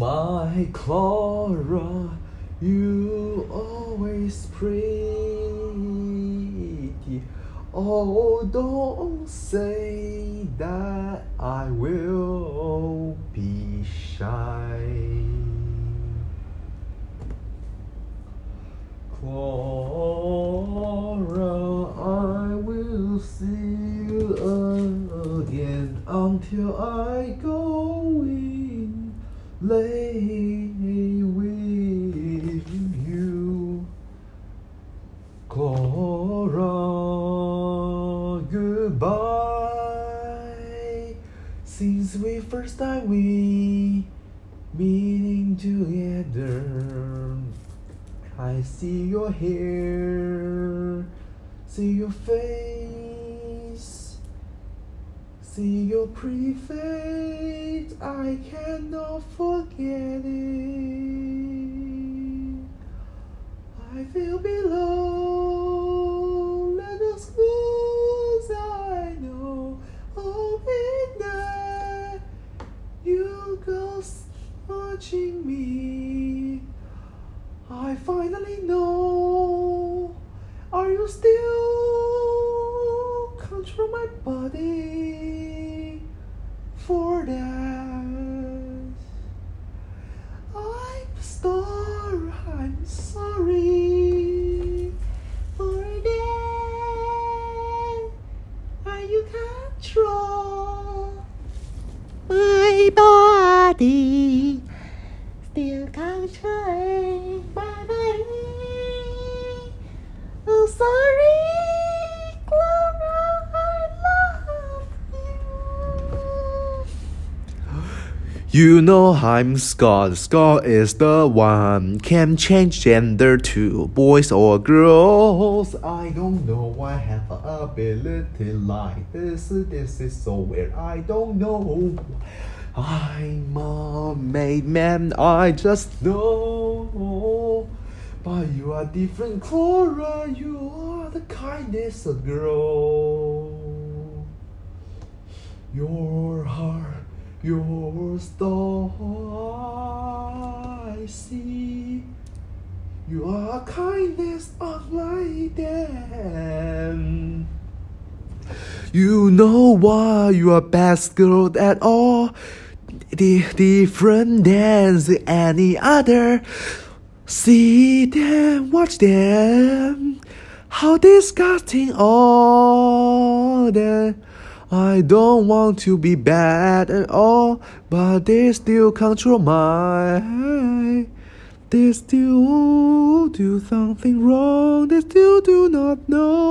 my Clara, you always pretty. Oh, don't say that I will be shy. Clara, I will see you again until I go lay with you. Clara, goodbye. Since we first time we meeting together, I see your hair, see your face, see your pretty face. I cannot forget it. I feel below, let the schools I know. Oh, midnight, you ghost watching me. I finally know. Are you still control my body for that? You can't control My body still controlled my body. Oh, sorry, you. Know I'm Scott. Scott is the one can change gender to boys or girls. I don't know. I have an ability like this. This is so weird. I don't know. I'm a made man. I just know. But you are different, Cora. You are the kindest girl. Your heart, your star, I see. You are kindness unlike them. You know why you are best girl at all. The different than any other. See them, watch them. How disgusting all that. I don't want to be bad at all, but they still control my. They still do something wrong, they still do not know.